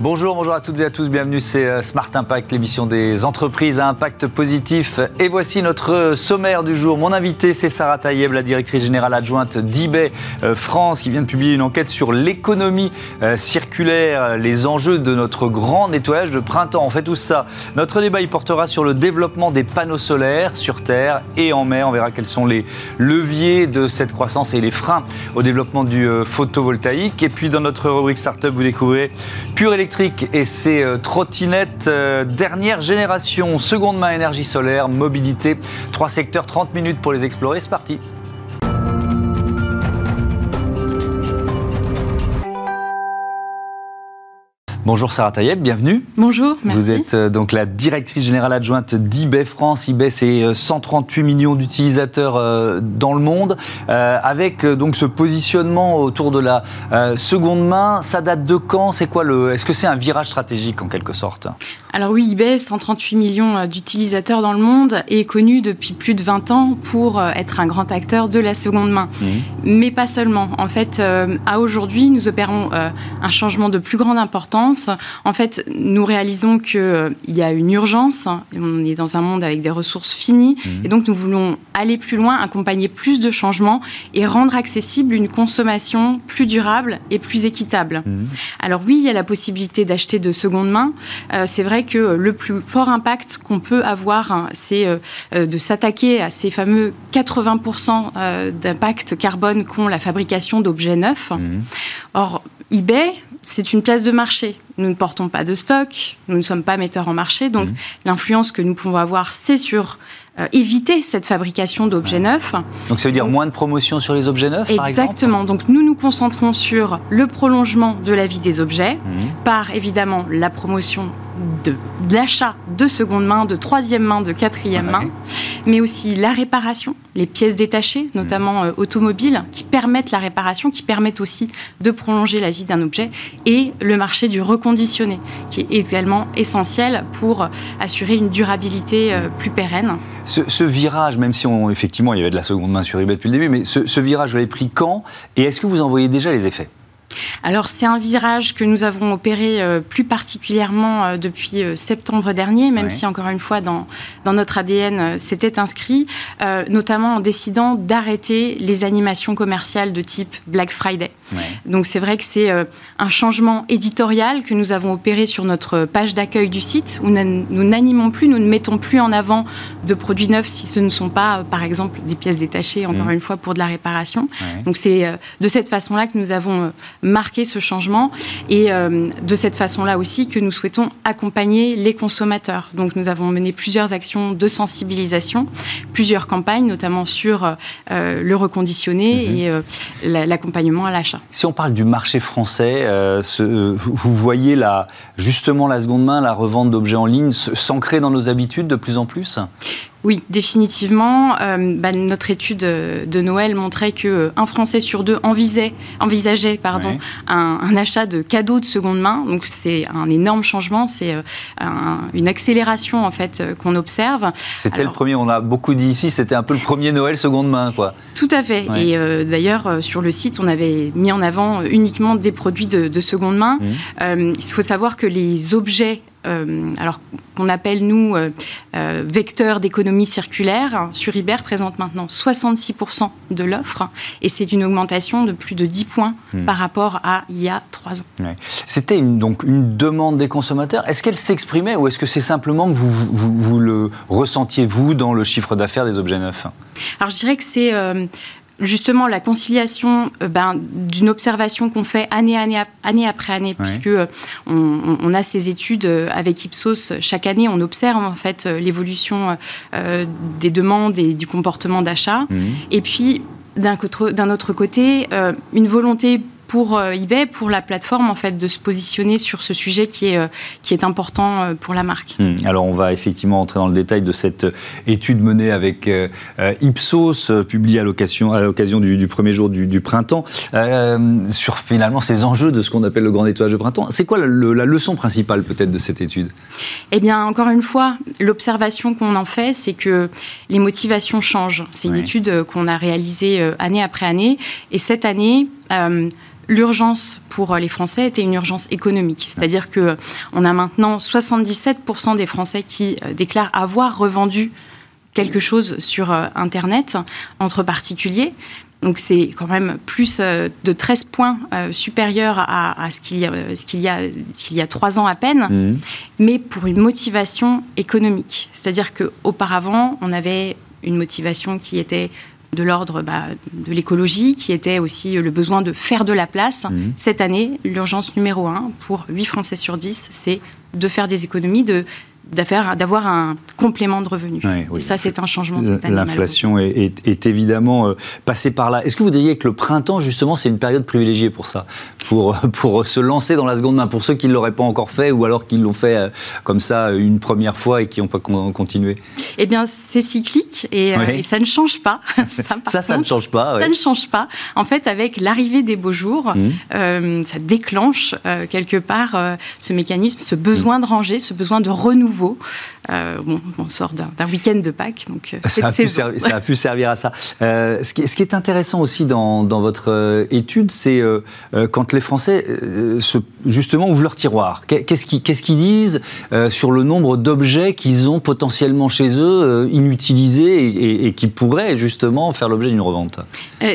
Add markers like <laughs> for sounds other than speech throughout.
Bonjour, bonjour à toutes et à tous, bienvenue, c'est euh, Smart Impact, l'émission des entreprises à impact positif. Et voici notre sommaire du jour. Mon invité, c'est Sarah Taïeb, la directrice générale adjointe d'eBay euh, France, qui vient de publier une enquête sur l'économie euh, circulaire, les enjeux de notre grand nettoyage de printemps. On fait tout ça. Notre débat, il portera sur le développement des panneaux solaires sur Terre et en mer. On verra quels sont les leviers de cette croissance et les freins au développement du photovoltaïque. Et puis, dans notre rubrique Startup, vous découvrez Pure et ses euh, trottinettes euh, dernière génération, seconde main énergie solaire, mobilité, trois secteurs, 30 minutes pour les explorer, c'est parti. Bonjour Sarah Taïeb, bienvenue. Bonjour, merci. Vous êtes euh, donc la directrice générale adjointe d'eBay France. eBay, c'est 138 euh, millions d'utilisateurs euh, dans le monde, avec donc ce positionnement autour de la seconde main. Ça date de quand? C'est quoi le Est-ce que c'est un virage stratégique en quelque sorte? Alors oui, eBay, 138 millions d'utilisateurs dans le monde, est connu depuis plus de 20 ans pour être un grand acteur de la seconde main. Mmh. Mais pas seulement. En fait, à aujourd'hui, nous opérons un changement de plus grande importance. En fait, nous réalisons qu'il y a une urgence. On est dans un monde avec des ressources finies. Mmh. Et donc, nous voulons aller plus loin, accompagner plus de changements et rendre accessible une consommation plus durable et plus équitable. Mmh. Alors oui, il y a la possibilité d'acheter de seconde main. C'est vrai que le plus fort impact qu'on peut avoir, hein, c'est euh, euh, de s'attaquer à ces fameux 80% euh, d'impact carbone qu'ont la fabrication d'objets neufs. Mmh. Or, eBay, c'est une place de marché. Nous ne portons pas de stock, nous ne sommes pas metteurs en marché, donc mmh. l'influence que nous pouvons avoir, c'est sur éviter cette fabrication d'objets neufs. Donc ça veut dire moins de promotion sur les objets neufs, par exemple Exactement. Donc nous nous concentrons sur le prolongement de la vie des objets, mmh. par évidemment la promotion de, l'achat de seconde main, de troisième main, de quatrième main, mais aussi la réparation, les pièces détachées, notamment euh, automobiles, qui permettent la réparation, qui permettent aussi de prolonger la vie d'un objet, et le marché du reconditionné, qui est également essentiel pour assurer une durabilité euh, plus pérenne. Ce, virage, même si on, effectivement il y avait de la seconde main sur eBay depuis le début, mais ce, ce virage, vous l'avez pris quand Et est-ce que vous en voyez déjà les effets? Alors c'est un virage que nous avons opéré euh, plus particulièrement euh, depuis euh, septembre dernier, même si encore une fois dans, dans notre ADN c'était inscrit, notamment en décidant d'arrêter les animations commerciales de type Black Friday. Donc c'est vrai que c'est un changement éditorial que nous avons opéré sur notre page d'accueil du site, où nous n'animons plus, nous ne mettons plus en avant de produits neufs si ce ne sont pas, par exemple, des pièces détachées, encore mmh. une fois, pour de la réparation. Donc c'est de cette façon-là que nous avons marquer ce changement et euh, de cette façon-là aussi que nous souhaitons accompagner les consommateurs. Donc nous avons mené plusieurs actions de sensibilisation, plusieurs campagnes, notamment sur euh, le reconditionné mhm. et euh, l'accompagnement à l'achat. Si on parle du marché français, vous voyez la, justement la seconde main, la revente d'objets en ligne s'ancrer dans nos habitudes de plus en plus? Oui, définitivement. Euh, bah, notre étude de Noël montrait que euh, un Français sur deux envisageait, envisageait pardon, un, achat de cadeaux de seconde main. Donc c'est un énorme changement, c'est euh, une accélération en fait qu'on observe. C'était le premier, on a beaucoup dit ici, c'était un peu le premier Noël seconde main, quoi. Tout à fait. Et d'ailleurs sur le site, on avait mis en avant uniquement des produits de, seconde main. Mmh. il faut savoir que les objets euh, alors qu'on appelle nous euh, euh, vecteur d'économie circulaire, sur Iber présente maintenant 66% de l'offre et c'est une augmentation de plus de 10 points hmm. par rapport à il y a 3 ans. C'était donc une demande des consommateurs. Est-ce qu'elle s'exprimait ou est-ce que c'est simplement que vous, vous, le ressentiez, vous, dans le chiffre d'affaires des objets neufs? Alors je dirais que c'est justement la conciliation euh, ben, d'une observation qu'on fait année, année, année après année, puisque euh, on, a ces études euh, avec Ipsos chaque année, on observe en fait l'évolution des demandes et du comportement d'achat. Mmh. Et puis d'un autre côté, une volonté pour euh, eBay, pour la plateforme, en fait, de se positionner sur ce sujet qui est, euh, qui est important euh, pour la marque. Hmm. Alors, on va effectivement entrer dans le détail de cette étude menée avec Ipsos, publiée à l'occasion du, du, premier jour du, printemps, sur finalement ces enjeux de ce qu'on appelle le grand nettoyage de printemps. C'est quoi la, leçon principale peut-être de cette étude? Eh bien, encore une fois, l'observation qu'on en fait, c'est que les motivations changent. C'est une étude qu'on a réalisée année après année. Et cette année, l'urgence pour les Français était une urgence économique. C'est-à-dire que on a maintenant 77% des Français qui déclarent avoir revendu quelque chose sur Internet entre particuliers. Donc c'est quand même plus euh, de 13 points euh, supérieur à, ce qu'il y, y, a, y a trois ans à peine, mmh. mais pour une motivation économique. C'est-à-dire qu'auparavant, on avait une motivation qui était de l'ordre bah, de l'écologie, qui était aussi le besoin de faire de la place. Mmh. Cette année, l'urgence numéro un pour 8 Français sur 10, c'est de faire des économies, de d'avoir un complément de revenus. et ça, c'est un changement cette année. L'inflation est, évidemment euh, passée par là. Est-ce que vous diriez que le printemps, justement, c'est une période privilégiée pour ça? Pour, <laughs> pour se lancer dans la seconde main, pour ceux qui ne l'auraient pas encore fait ou alors qui l'ont fait euh, comme ça une première fois et qui n'ont pas continué Eh bien, c'est cyclique et, euh, ça ne change pas. <laughs> ça, ça, ne change pas. Ça ne change pas. En fait, avec l'arrivée des beaux jours, mmh. ça déclenche quelque part ce mécanisme, ce besoin de ranger, ce besoin de renouveau euh, bon, on sort d'un week-end de Pâques, donc euh, ça a, pu ça a, pu servir à ça. Euh, ce, qui, ce, qui, est intéressant aussi dans, dans votre étude, c'est quand les Français, se, justement, ouvrent leur tiroir. Qu'est-ce qu'ils disent sur le nombre d'objets qu'ils ont potentiellement chez eux, inutilisés, et, et, qui pourraient justement faire l'objet d'une revente?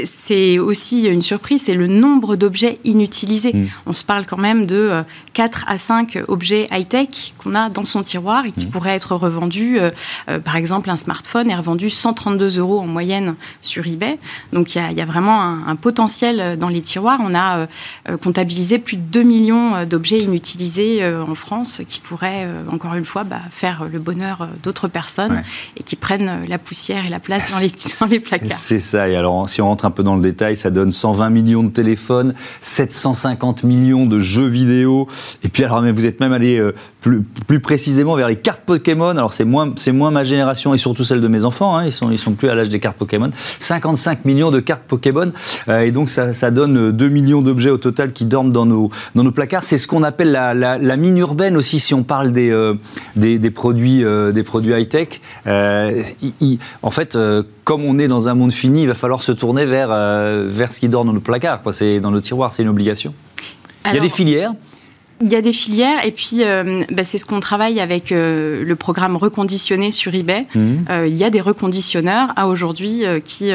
C'est aussi une surprise, c'est le nombre d'objets inutilisés. Hmm. On se parle quand même de 4 à 5 objets high-tech qu'on a dans son tiroir et qui mmh. pourrait être revendu. Euh, euh, par exemple, un smartphone est revendu 132 euros en moyenne sur eBay. Donc il y, a vraiment un, potentiel dans les tiroirs. On a euh, comptabilisé plus de 2 millions d'objets inutilisés en France qui pourraient, encore une fois, bah, faire le bonheur d'autres personnes et qui prennent la poussière et la place dans les, <laughs> dans les placards. C'est ça. Et alors, si on rentre un peu dans le détail, ça donne 120 millions de téléphones, 750 millions de jeux vidéo. Et puis, alors, mais vous êtes même allé plus, plus précisément vers les cartes Pokémon. Alors c'est moins, c'est moins ma génération et surtout celle de mes enfants. Hein. Ils sont, ils sont plus à l'âge des cartes Pokémon. 55 millions de cartes Pokémon euh, et donc ça, ça, donne 2 millions d'objets au total qui dorment dans nos, dans nos placards. C'est ce qu'on appelle la, la, mine urbaine aussi si on parle des, euh, des, des, produits, euh, des produits high tech. en fait comme on est dans un monde fini, il va falloir se tourner vers, vers ce qui dort dans nos placards, quoi. C'est dans nos tiroirs, c'est une obligation. il y a des filières il y a des filières et puis euh, bah, c'est ce qu'on travaille avec euh, le programme reconditionné sur eBay. Mhm. Euh, il y a des reconditionneurs à aujourd'hui qui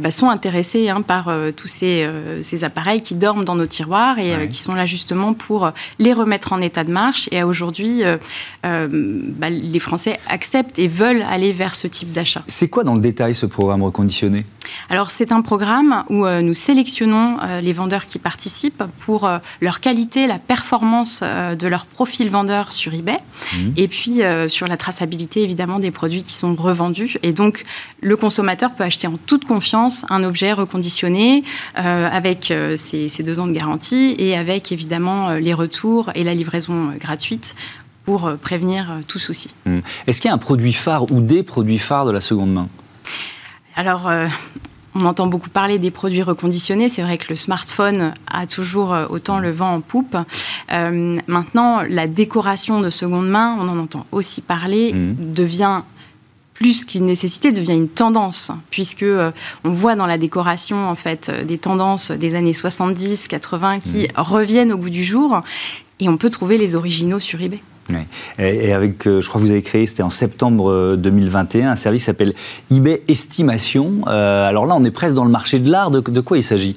bah, sont intéressés hein, par tous ces, ces, appareils qui dorment dans nos tiroirs et qui sont là justement pour les remettre en état de marche. Et aujourd'hui, bah, les Français acceptent et veulent aller vers ce type d'achat. C'est quoi dans le détail ce programme reconditionné? Alors c'est un programme où nous sélectionnons les vendeurs qui participent pour leur qualité, la performance euh, de leur profil vendeur sur eBay mhm. et puis euh, sur la traçabilité évidemment des produits qui sont revendus. Et donc le consommateur peut acheter en toute confiance un objet reconditionné euh, avec ses, deux ans de garantie et avec évidemment les retours et la livraison gratuite pour prévenir tout souci. Mhm. Est-ce qu'il y a un produit phare ou des produits phares de la seconde main? Alors, on entend beaucoup parler des produits reconditionnés. C'est vrai que le smartphone a toujours euh, autant le vent en poupe. Euh, maintenant, la décoration de seconde main, on en entend aussi parler, mmh. devient plus qu'une nécessité, devient une tendance, puisque euh, on voit dans la décoration en fait des tendances des années 70, 80 qui mmh. reviennent au goût du jour, et on peut trouver les originaux sur eBay. Et, avec, euh, je crois que vous avez créé, c'était en septembre 2021, euh, un service qui s'appelle eBay Estimation. Euh, alors là, on est presque dans le marché de l'art. De, quoi il s'agit?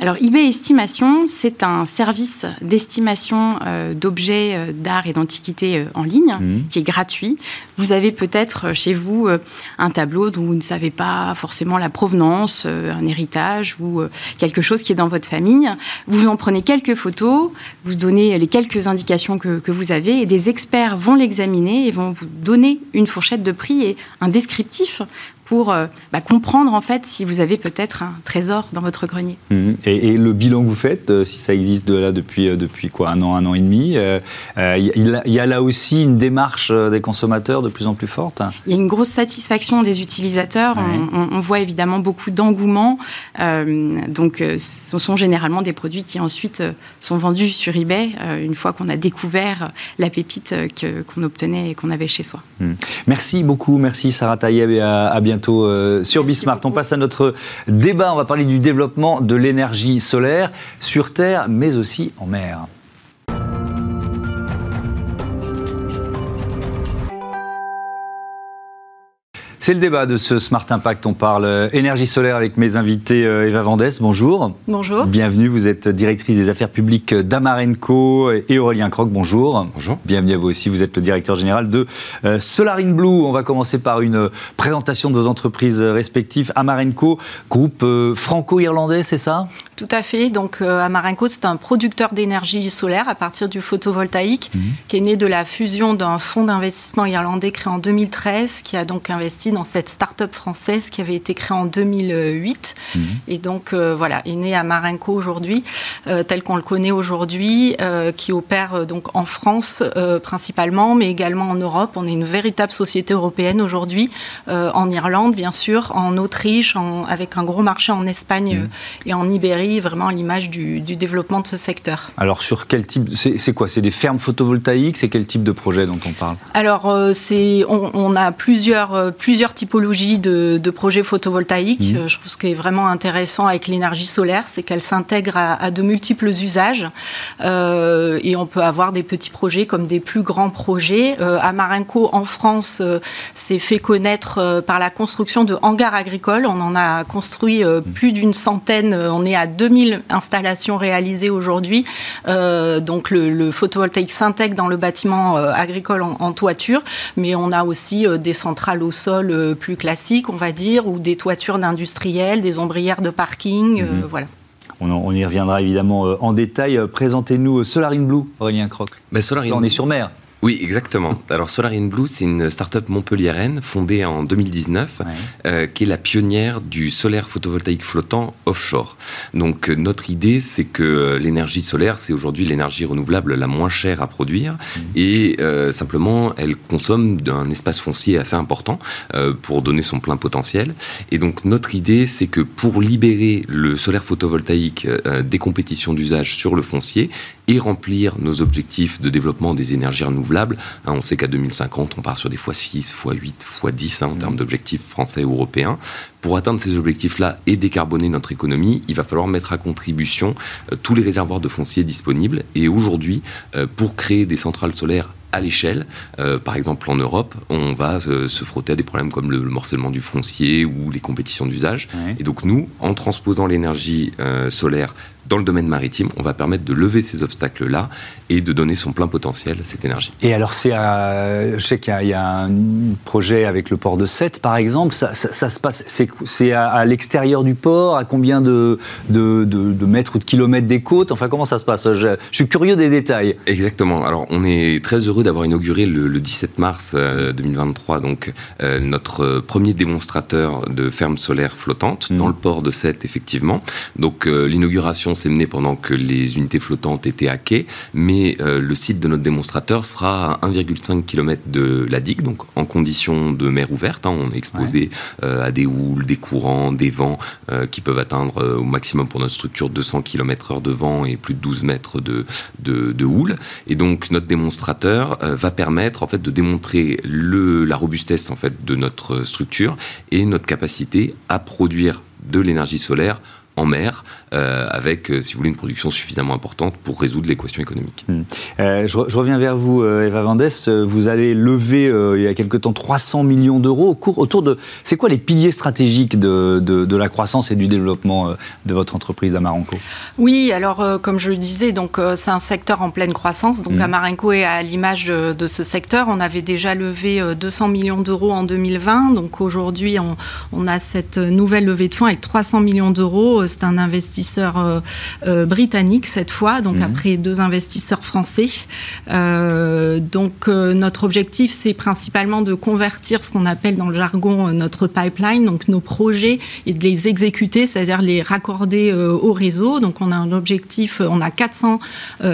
Alors eBay Estimation, c'est un service d'estimation d'objets d'art et d'antiquité en ligne mmh. qui est gratuit. Vous avez peut-être chez vous un tableau dont vous ne savez pas forcément la provenance, un héritage ou quelque chose qui est dans votre famille. Vous en prenez quelques photos, vous donnez les quelques indications que, que vous avez et des experts vont l'examiner et vont vous donner une fourchette de prix et un descriptif pour euh, bah, comprendre en fait si vous avez peut-être un trésor dans votre grenier. Mmh. Et, le bilan que vous faites, euh, si ça existe de là depuis, euh, depuis quoi, un an, un an et demi, il, y a là aussi une démarche des consommateurs de plus en plus forte? Il y a une grosse satisfaction des utilisateurs. On, voit évidemment beaucoup d'engouement. donc ce sont généralement des produits qui ensuite sont vendus sur eBay une fois qu'on a découvert la pépite qu'on obtenait et qu'on avait chez soi. Mmh. Merci beaucoup, merci Sarah Taïeb et à bientôt bientôt sur Bismart. On passe à notre débat. On va parler du développement de l'énergie solaire sur Terre, mais aussi en mer. C'est le débat de ce Smart Impact. On parle euh, énergie solaire avec mes invités euh, Eva Vandès. Bonjour. Bonjour. Bienvenue. Vous êtes directrice des affaires publiques d'Amarenco et Aurélien Croc. Bonjour. Bonjour. Bienvenue à vous aussi. Vous êtes le directeur général de euh, Solarine Blue. On va commencer par une présentation de vos entreprises respectives. Amarenco, groupe franco-irlandais, c'est ça? Tout à fait. Donc Amarenco, c'est un producteur d'énergie solaire à partir du photovoltaïque mhm. qui est né de la fusion d'un fonds d'investissement irlandais créé en 2013 qui a donc investi dans cette start-up française qui avait été créée en 2008. Mhm. Et donc, euh, voilà, est né à Marenco aujourd'hui, euh, tel qu'on le connaît aujourd'hui, euh, qui opère donc en France principalement, mais également en Europe. On est une véritable société européenne aujourd'hui, en Irlande, bien sûr, en Autriche, avec un gros marché en Espagne mhm. et en Ibérie, vraiment à l'image du, développement de ce secteur. Alors, sur quel type C'est quoi? C'est des fermes photovoltaïques? C'est quel type de projet dont on parle? Alors, c'est on, on, a plusieurs, plusieurs typologies de, projets photovoltaïques. Mmh. Euh, je trouve ce qui est vraiment intéressant avec l'énergie solaire, c'est qu'elle s'intègre à, de multiples usages. Euh, et on peut avoir des petits projets comme des plus grands projets. Euh, Amarenco, en France, s'est fait connaître par la construction de hangars agricoles. On en a construit mmh. plus d'une centaine. On est à 2000 installations réalisées aujourd'hui. donc le, photovoltaïque s'intègre dans le bâtiment agricole en, en, toiture, mais on a aussi des centrales au sol plus classiques, on va dire, ou des toitures d'industriels, des ombrières de parking, euh, mhm. voilà. On, y reviendra évidemment euh, en détail. Euh, présentez-nous Solarine Blue, Aurélien Croc. Ben, on est sur mer. Oui, exactement. <laughs> Alors Solarine Blue, c'est une start-up montpelliéraine fondée en 2019, euh, qui est la pionnière du solaire photovoltaïque flottant offshore. Donc euh, notre idée, c'est que euh, l'énergie solaire, c'est aujourd'hui l'énergie renouvelable la moins chère à produire, mmh. et simplement, elle consomme d'un espace foncier assez important pour donner son plein potentiel. Et donc notre idée, c'est que pour libérer le solaire photovoltaïque des compétitions d'usage sur le foncier et remplir nos objectifs de développement des énergies renouvelables. Hein, on sait qu'à 2050, on part sur des x6, x8, x10 en termes d'objectifs français ou européens. Pour atteindre ces objectifs-là et décarboner notre économie, il va falloir mettre à contribution euh, tous les réservoirs de foncier disponibles. Et aujourd'hui, euh, pour créer des centrales solaires à l'échelle. Euh, par exemple, en Europe, on va se, frotter à des problèmes comme le, morcellement du foncier ou les compétitions d'usage. Et donc nous, en transposant l'énergie solaire dans le domaine maritime, on va permettre de lever ces obstacles-là et de donner son plein potentiel à cette énergie. Et alors, c'est je sais qu'il y, a un projet avec le port de Sète, par exemple. Ça, se passe, c'est à, l'extérieur du port, à combien de, de, mètres ou de kilomètres des côtes? Enfin, comment ça se passe? Je, suis curieux des détails. Exactement. Alors, on est très heureux d'avoir inauguré le, 17 mars 2023 euh, donc euh, notre premier démonstrateur de ferme solaire flottante mmh. dans le port de Sète, effectivement. Donc, euh, l'inauguration s'est menée pendant que les unités flottantes étaient à quai, mais euh, le site de notre démonstrateur sera à 1,5 km de la digue, donc en conditions de mer ouverte. Hein. on est exposé euh, à des houles, des courants, des vents euh, qui peuvent atteindre au maximum pour notre structure 200 km/h de vent et plus de 12 mètres de, de, houle. Et donc notre démonstrateur va permettre en fait de démontrer le, la robustesse de notre structure et notre capacité à produire de l'énergie solaire en mer, euh, avec, euh, si vous voulez, une production suffisamment importante pour résoudre l'équation économique. Hmm. Euh, je, reviens vers vous, Eva Vandès. Vous allez lever, il y a quelque temps, 300 millions d'euros autour de... C'est quoi les piliers stratégiques de, de, la croissance et du développement de votre entreprise Amarenco Oui, alors, comme je le disais, donc c'est un secteur en pleine croissance. Donc, hmm. Amarenco est à l'image de, ce secteur. On avait déjà levé 200 millions d'euros en 2020. Donc, aujourd'hui, on, on a cette nouvelle levée de fonds avec 300 millions d'euros c'est un investisseur euh, euh, britannique cette fois, donc mhm. après deux investisseurs français. Euh, donc notre objectif, c'est principalement de convertir ce qu'on appelle dans le jargon notre pipeline, donc nos projets, et de les exécuter, c'est-à-dire les raccorder au réseau. Donc on a un objectif, on a 400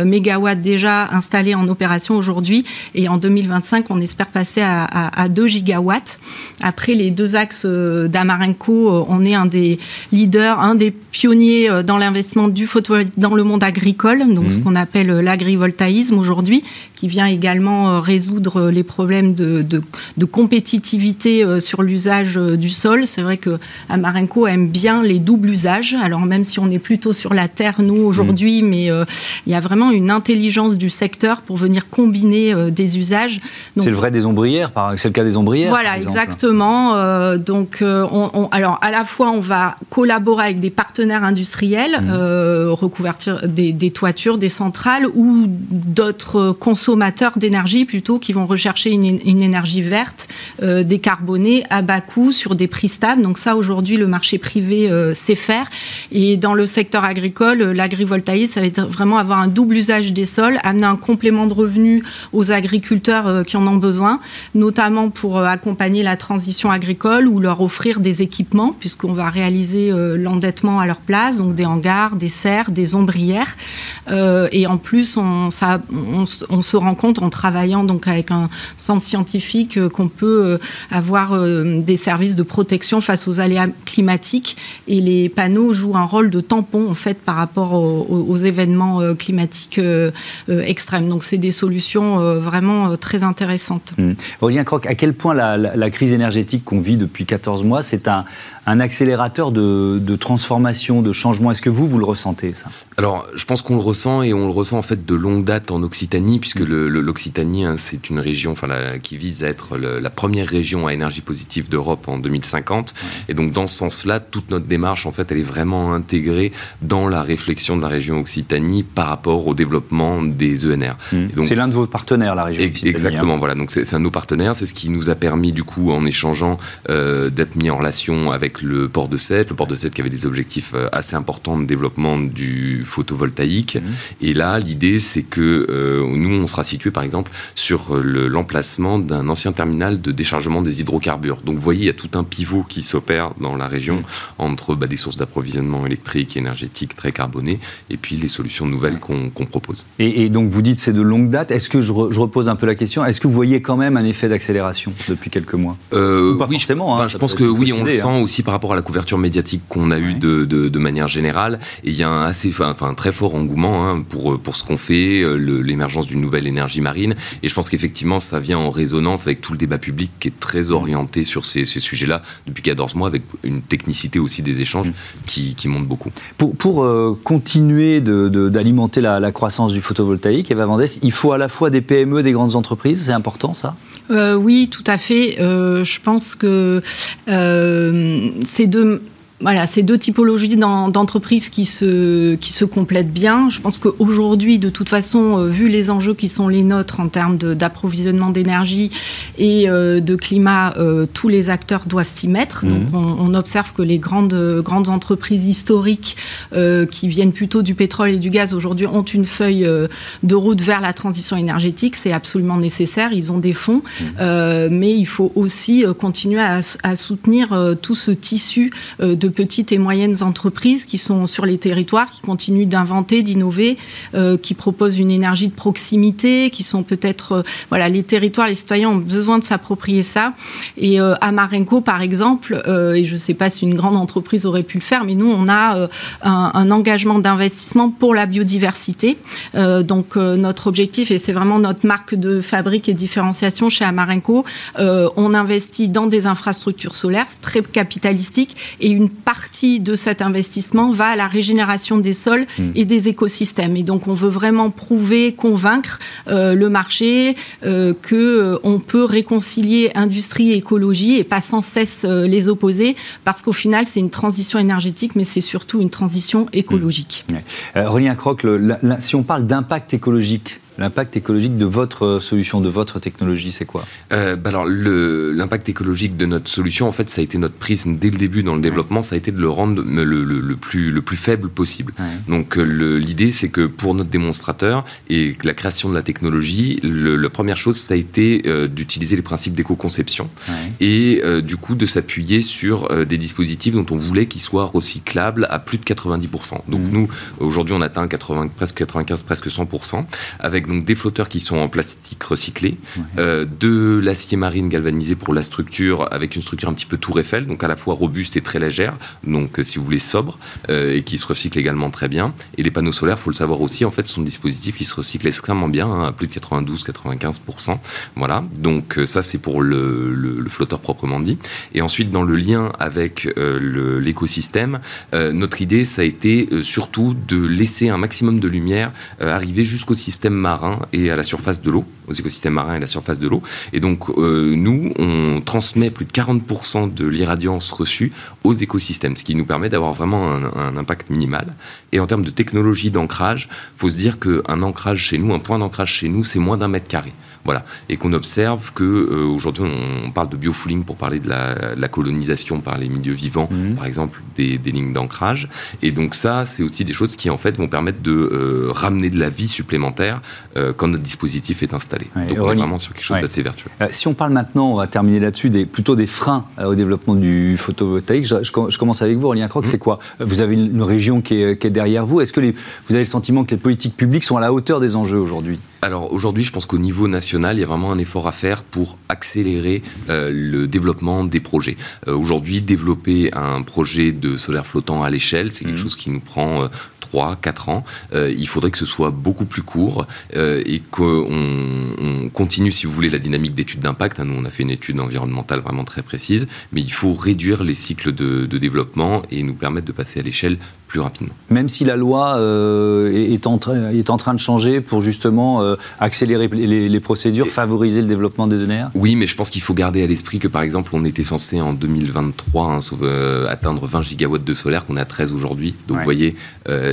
mégawatts déjà installés en opération aujourd'hui, et en 2025, on espère passer à, à 2 gigawatts. Après les deux axes d'Amarenco, on est un des leaders, un des pionniers dans l'investissement du photovoltaïque dans le monde agricole, donc ce mhm. qu'on appelle l'agrivoltaïsme aujourd'hui, qui vient également résoudre les problèmes de, de, compétitivité sur l'usage du sol. C'est vrai que Amarenco aime bien les doubles usages. Alors même si on est plutôt sur la terre nous aujourd'hui, mhm. mais il y a vraiment une intelligence du secteur pour venir combiner des usages. C'est le vrai des ombrières, c'est le cas des ombrières. Voilà, exactement. Euh, donc, euh, on, alors à la fois, on va collaborer avec des partenaires industriels, mmh. euh, recouvertir des, toitures, des centrales ou d'autres consommateurs d'énergie plutôt qui vont rechercher une, énergie verte, décarbonée, à bas coût, sur des prix stables. Donc ça, aujourd'hui, le marché privé sait faire. Et dans le secteur agricole, l'agrivoltaïsme, ça va être vraiment avoir un double usage des sols, amener un complément de revenus aux agriculteurs qui en ont besoin, notamment pour accompagner la transition agricole ou leur offrir des équipements, puisqu'on va réaliser euh, à leur place, donc des hangars, des serres, des ombrières. Euh, et en plus, on, se rend compte en travaillant donc avec un centre scientifique euh, qu'on peut avoir des services de protection face aux aléas climatiques. Et les panneaux jouent un rôle de tampon en fait par rapport aux, événements climatiques extrêmes. Donc c'est des solutions vraiment très intéressantes. Mmh. Aurélien Croc, à quel point la, crise énergétique qu'on vit depuis 14 mois, c'est un accélérateur de, transformation, de changement. Est-ce que vous, vous le ressentez, ça? Alors, je pense qu'on le ressent et on le ressent en fait de longue date en Occitanie, puisque l'Occitanie, hein, c'est une région enfin, qui vise à être la première région à énergie positive d'Europe en 2050. Et donc, dans ce sens-là, toute notre démarche, en fait, elle est vraiment intégrée dans la réflexion de la région Occitanie par rapport au développement des ENR. Mmh. C'est l'un de vos partenaires, la région Occitanie. Hein. Exactement, voilà. Donc, c'est un de nos partenaires. C'est ce qui nous a permis, du coup, en échangeant, euh, d'être mis en relation avec le port de Sète, le port de Sète qui avait des objectifs euh, assez importants de développement du photovoltaïque. Mmh. Et là, l'idée, c'est que euh, nous, on sera situé, par exemple, sur l'emplacement d'un ancien terminal de déchargement des hydrocarbures. Donc, vous voyez, il y a tout un pivot qui s'opère dans la région mmh. entre bah, des sources d'approvisionnement électrique et énergétique très carbonées et puis les solutions nouvelles qu'on propose. Et, donc, vous dites c'est de longue date. Est-ce que je, repose un peu la question Est-ce que vous voyez quand même un effet d'accélération depuis quelques mois? Euh, pas oui, forcément. Je, hein, je pense que oui, on le sent hein. aussi par rapport à la couverture médiatique qu'on a eue de, de, manière générale. Et il y a un assez, enfin, très fort engouement hein, pour, pour ce qu'on fait, euh, l'émergence d'une nouvelle énergie marine. Et je pense qu'effectivement, ça vient en résonance avec tout le débat public qui est très orienté sur ces, ces sujets-là depuis 14 mois, avec une technicité aussi des échanges qui, qui monte beaucoup. Pour, pour euh, continuer d'alimenter la, la, croissance du photovoltaïque, Eva Vendès, il faut à la fois des PME, des grandes entreprises, c'est important ça? Euh, Oui, tout à fait. je pense que ces deux voilà, c'est deux typologies d'entreprises qui se, qui se complètent bien. Je pense qu'aujourd'hui, de toute façon, euh, vu les enjeux qui sont les nôtres en termes d'approvisionnement d'énergie et euh, de climat, euh, tous les acteurs doivent s'y mettre. Mmh. Donc, on, observe que les grandes, grandes entreprises historiques qui viennent plutôt du pétrole et du gaz aujourd'hui ont une feuille de route vers la transition énergétique. C'est absolument nécessaire. Ils ont des fonds, mmh. mais il faut aussi continuer à, à soutenir tout ce tissu de de petites et moyennes entreprises qui sont sur les territoires, qui continuent d'inventer, d'innover, euh, qui proposent une énergie de proximité, qui sont peut-être, euh, voilà, les territoires, les citoyens ont besoin de s'approprier ça. Et euh, à par exemple, et je ne sais pas si une grande entreprise aurait pu le faire, mais nous, on a un, engagement d'investissement pour la biodiversité. donc notre objectif, et c'est vraiment notre marque de fabrique et différenciation chez Amarenco, on investit dans des infrastructures solaires, très capitalistique, et une partie de cet investissement va à la régénération des sols hmm. et des écosystèmes. Et donc, on veut vraiment prouver, convaincre euh, le marché euh, que euh, on peut réconcilier industrie et écologie et pas sans cesse les opposer, parce qu'au final, c'est une transition énergétique, mais c'est surtout une transition écologique. Mmh. Croc, si on parle d'impact écologique, L'impact écologique de votre solution, de votre technologie, c'est quoi? Euh, bah Alors, l'impact écologique de notre solution, en fait, ça a été notre prisme dès le début dans le développement, ça a été de le rendre le, le, plus, le plus faible possible. Donc, euh, l'idée, c'est que pour notre démonstrateur et la création de la technologie, la première chose, ça a été euh, d'utiliser les principes d'éco-conception et euh, du coup de s'appuyer sur des dispositifs dont on voulait qu'ils soient recyclables à plus de 90%. Donc, mmh. nous, aujourd'hui, on atteint 80, presque 95, presque 100%, avec avec donc des flotteurs qui sont en plastique recyclé, de l'acier marine galvanisé pour la structure, avec une structure un petit peu tour Eiffel, donc à la fois robuste et très légère, donc si vous voulez sobre, et qui se recycle également très bien. Et les panneaux solaires, faut le savoir aussi, en fait, sont des dispositifs qui se recyclent extrêmement bien, hein, à plus de 92-95%. Voilà, donc ça c'est pour le, flotteur proprement dit. Et ensuite, dans le lien avec l'écosystème, notre idée, ça a été surtout de laisser un maximum de lumière arriver jusqu'au système marin et à la surface de l'eau, aux écosystèmes marins et à la surface de l'eau. Et donc, euh, nous, on transmet plus de 40% de l'irradiance reçue aux écosystèmes, ce qui nous permet d'avoir vraiment un, impact minimal. Et en termes de technologie d'ancrage, faut se dire qu'un ancrage chez nous, un point d'ancrage chez nous, c'est moins d'un mètre carré. Voilà. Et qu'on observe que euh, aujourd'hui on parle de biofouling pour parler de la, colonisation par les milieux vivants, mhm. par exemple des, lignes d'ancrage. Et donc ça, c'est aussi des choses qui en fait vont permettre de euh, ramener de la vie supplémentaire euh, quand notre dispositif est installé. donc on est vraiment sur quelque chose d'assez vertueux. si on parle maintenant, on va terminer là-dessus, des, plutôt des freins au développement du photovoltaïque. Je, commence avec vous, Aurélien Croc, mhm. c'est quoi? Vous avez une, région qui est, derrière vous. Est-ce que vous avez le sentiment que les politiques publiques sont à la hauteur des enjeux aujourd'hui? Alors aujourd'hui, je pense qu'au niveau national, il y a vraiment un effort à faire pour accélérer euh, le développement des projets. Euh, aujourd'hui, développer un projet de solaire flottant à l'échelle, c'est quelque mmh. chose qui nous prend euh, 3, 4 ans. Euh, il faudrait que ce soit beaucoup plus court euh, et qu'on on continue, si vous voulez, la dynamique d'études d'impact. Hein, nous, on a fait une étude environnementale vraiment très précise, mais il faut réduire les cycles de, développement et nous permettre de passer à l'échelle plus rapidement. Même si la loi euh, est, en est, en train de changer pour justement accélérer les, procédures, favoriser le développement des ENR? Oui, mais je pense qu'il faut garder à l'esprit que, par exemple, on était censé en 2023 hein, atteindre 20 gigawatts de solaire, qu'on est à 13 aujourd'hui. Donc, vous voyez,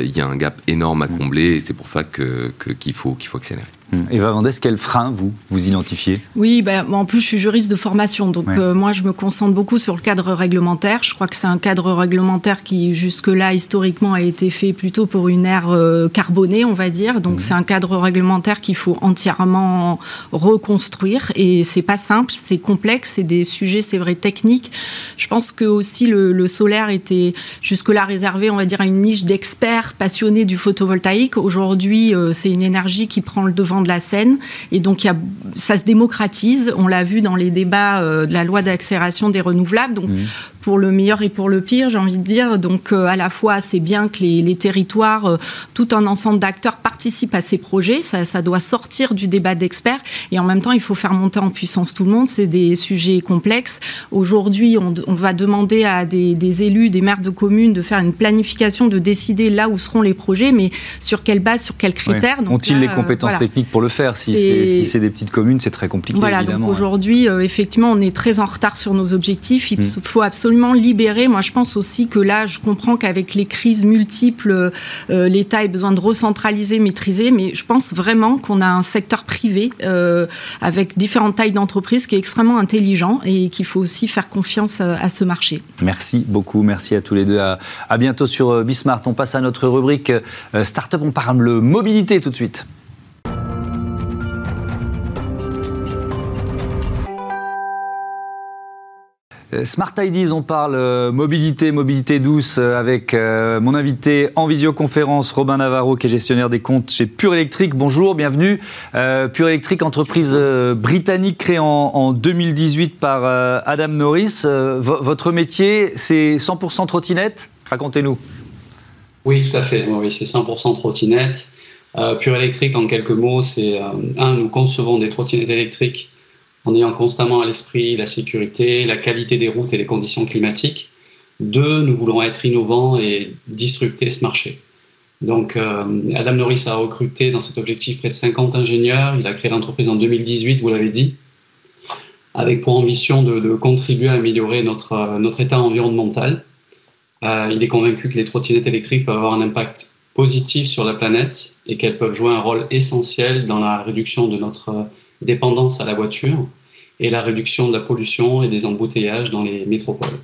il y a un gap énorme à combler et c'est pour ça qu'il que, qu'il faut, qu'il faut accélérer. Eva Vendès, quel frein vous, vous identifiez? Oui, ben, en plus je suis juriste de formation, donc euh, moi je me concentre beaucoup sur le cadre réglementaire. Je crois que c'est un cadre réglementaire qui jusque-là historiquement a été fait plutôt pour une ère euh, carbonée, on va dire. Donc mmh. c'est un cadre réglementaire qu'il faut entièrement reconstruire et c'est pas simple, c'est complexe, c'est des sujets, c'est vrai, techniques. Je pense que aussi le, le solaire était jusque-là réservé, on va dire, à une niche d'experts passionnés du photovoltaïque. Aujourd'hui, euh, c'est une énergie qui prend le devant de la scène. Et donc, ça se démocratise. On l'a vu dans les débats euh, de la loi d'accélération des renouvelables. Mmh pour le meilleur et pour le pire, j'ai envie de dire. Donc, euh, à la fois, c'est bien que les, territoires, euh, tout un ensemble d'acteurs participent à ces projets. Ça, doit sortir du débat d'experts. Et en même temps, il faut faire monter en puissance tout le monde. C'est des sujets complexes. Aujourd'hui, on, va demander à des, élus, des maires de communes de faire une planification, de décider là où seront les projets, mais sur quelle base, sur quels critères. Ont-ils les compétences techniques pour le faire? Si c'est des petites communes, c'est très compliqué. Voilà, donc aujourd'hui, euh, effectivement, on est très en retard sur nos objectifs. Il mm. faut absolument libéré. Moi, je pense aussi que là, je comprends qu'avec les crises multiples, euh, l'État a besoin de recentraliser, maîtriser, mais je pense vraiment qu'on a un secteur privé euh, avec différentes tailles d'entreprises qui est extrêmement intelligent et qu'il faut aussi faire confiance à, à, ce marché. Merci beaucoup, merci à tous les deux. À, à bientôt sur euh, Bismart. On passe à notre rubrique Startup. On parle mobilité tout de suite. Smart Ideas, on parle euh, mobilité, mobilité douce euh, avec mon invité en visioconférence, Robin Navarro, qui est gestionnaire des comptes chez Pure Electric. Bonjour, bienvenue. Pure Electric, entreprise britannique créée en, 2018 par Adam Norris. votre métier, c'est 100% trottinette? Racontez-nous. Oui, tout à fait. Oui, c'est 100% trottinette. Pure Electric, en quelques mots, c'est un, nous concevons des trottinettes électriques en ayant constamment à l'esprit la sécurité, la qualité des routes et les conditions climatiques. Deux, nous voulons être innovants et disrupter ce marché. Donc, euh, Adam Norris a recruté dans cet objectif près de 50 ingénieurs. Il a créé l'entreprise en 2018, vous l'avez dit, avec pour ambition de, contribuer à améliorer notre, notre état environnemental. Euh, il est convaincu que les trottinettes électriques peuvent avoir un impact positif sur la planète et qu'elles peuvent jouer un rôle essentiel dans la réduction de notre dépendance à la voiture et la réduction de la pollution et des embouteillages dans les métropoles.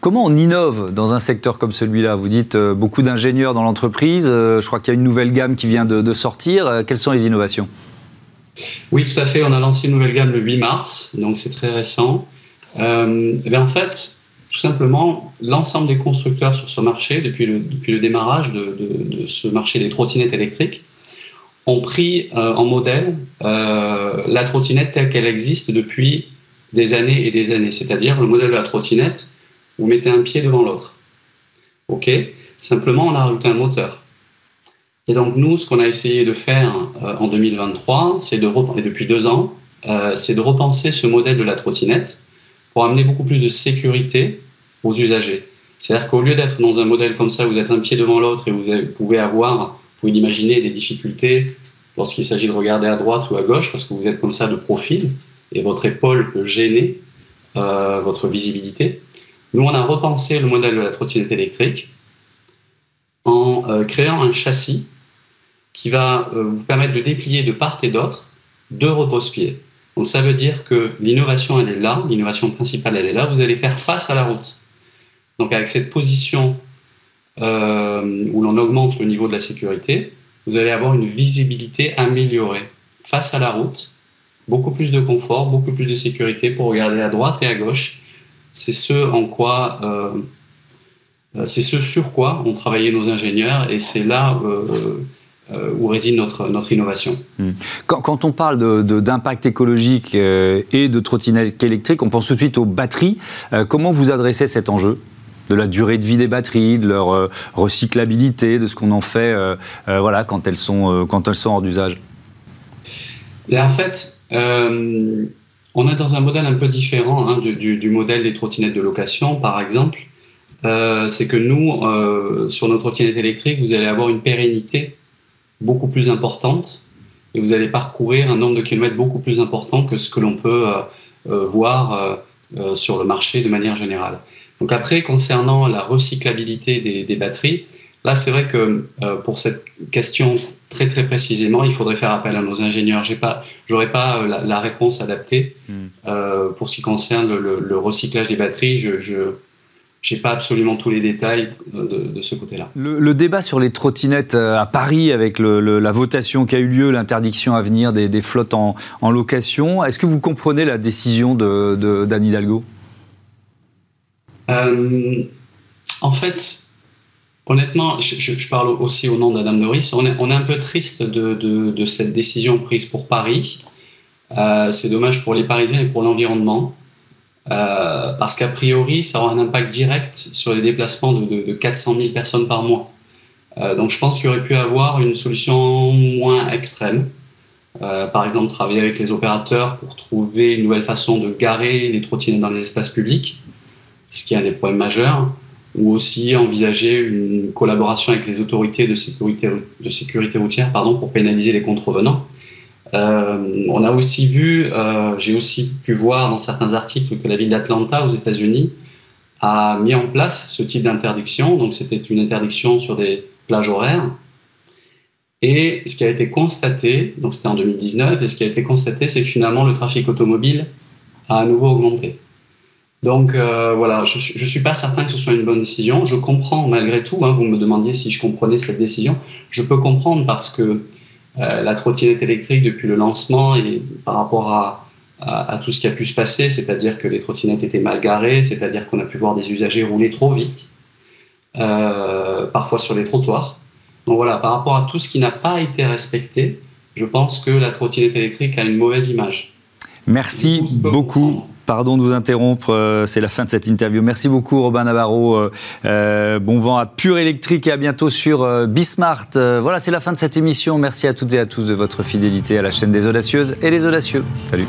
Comment on innove dans un secteur comme celui-là? Vous dites euh, beaucoup d'ingénieurs dans l'entreprise, euh, je crois qu'il y a une nouvelle gamme qui vient de, sortir. Euh, quelles sont les innovations? Oui, tout à fait. On a lancé une nouvelle gamme le 8 mars, donc c'est très récent. Eh en fait, tout simplement, l'ensemble des constructeurs sur ce marché, depuis le, depuis le démarrage de, de, ce marché des trottinettes électriques, ont pris en modèle la trottinette telle qu'elle existe depuis des années et des années. C'est-à-dire le modèle de la trottinette, vous mettez un pied devant l'autre. OK? Simplement, on a rajouté un moteur. Et donc, nous, ce qu'on a essayé de faire euh, en 2023, c'est de, depuis deux ans, euh, c'est de repenser ce modèle de la trottinette pour amener beaucoup plus de sécurité aux usagers. C'est-à-dire qu'au lieu d'être dans un modèle comme ça, vous êtes un pied devant l'autre et vous pouvez avoir, vous pouvez imaginer des difficultés lorsqu'il s'agit de regarder à droite ou à gauche parce que vous êtes comme ça de profil et votre épaule peut gêner euh, votre visibilité. Nous, on a repensé le modèle de la trottinette électrique en euh, créant un châssis qui va euh, vous permettre de déplier de part et d'autre deux repose-pieds. Donc ça veut dire que l'innovation, elle est là, l'innovation principale, elle est là, vous allez faire face à la route. Donc avec cette position où l'on augmente le niveau de la sécurité, vous allez avoir une visibilité améliorée face à la route, beaucoup plus de confort, beaucoup plus de sécurité pour regarder à droite et à gauche c'est ce en quoi, euh, euh, c'est ce sur quoi ont travaillé nos ingénieurs et c'est là euh, où réside notre, notre innovation. Hmm. Quand, on parle d'impact écologique et de trottinettes électriques, on pense tout de suite aux batteries. comment vous adressez cet enjeu? De la durée de vie des batteries, de leur recyclabilité, de ce qu'on en fait voilà, quand, elles sont, quand elles sont hors d'usage En fait, on est dans un modèle un peu différent hein, du, modèle des trottinettes de location, par exemple. Euh, c'est que nous, euh, sur nos trottinettes électriques, vous allez avoir une pérennité beaucoup plus importante et vous allez parcourir un nombre de kilomètres beaucoup plus important que ce que l'on peut euh, voir sur le marché de manière générale. Donc après, concernant la recyclabilité des batteries, Là, c'est vrai que euh, pour cette question très très précisément, il faudrait faire appel à nos ingénieurs. Je n'aurai pas euh, la, réponse adaptée. Hmm. Euh, pour ce qui concerne le, recyclage des batteries, je n'ai pas absolument tous les détails de, ce côté-là. Le, débat sur les trottinettes à Paris, avec la votation qui a eu lieu, l'interdiction à venir des, flottes en, location, est-ce que vous comprenez la décision d'Anne de, Hidalgo? En fait, Honnêtement, je, parle aussi au nom d'Adam Norris, on est, un peu triste de, cette décision prise pour Paris. Euh, c'est dommage pour les Parisiens et pour l'environnement, euh, parce qu'a priori, ça aura un impact direct sur les déplacements de, de 400 000 personnes par mois. Euh, donc je pense qu'il aurait pu avoir une solution moins extrême. par exemple, travailler avec les opérateurs pour trouver une nouvelle façon de garer les trottinettes dans les espaces publics, ce qui est un des problèmes majeurs ou aussi envisager une collaboration avec les autorités de sécurité, de sécurité routière pardon, pour pénaliser les contrevenants. Euh, on a aussi vu, euh, j'ai aussi pu voir dans certains articles que la ville d'Atlanta aux États-Unis a mis en place ce type d'interdiction. Donc c'était une interdiction sur des plages horaires. Et ce qui a été constaté, donc c'était en 2019, et ce qui a été constaté, c'est que finalement le trafic automobile a à nouveau augmenté. Donc euh, voilà, je ne suis pas certain que ce soit une bonne décision. Je comprends malgré tout, hein, vous me demandiez si je comprenais cette décision. Je peux comprendre parce que euh, la trottinette électrique, depuis le lancement et par rapport à, tout ce qui a pu se passer, c'est-à-dire que les trottinettes étaient mal garées, c'est-à-dire qu'on a pu voir des usagers rouler trop vite, euh, parfois sur les trottoirs. Donc voilà, par rapport à tout ce qui n'a pas été respecté, je pense que la trottinette électrique a une mauvaise image. Merci beaucoup. Pardon de vous interrompre, euh, c'est la fin de cette interview. Merci beaucoup Robin Navarro. Euh, euh, bon vent à Pure Électrique et à bientôt sur Bismart. voilà, c'est la fin de cette émission. Merci à toutes et à tous de votre fidélité à la chaîne des audacieuses et des audacieux. Salut.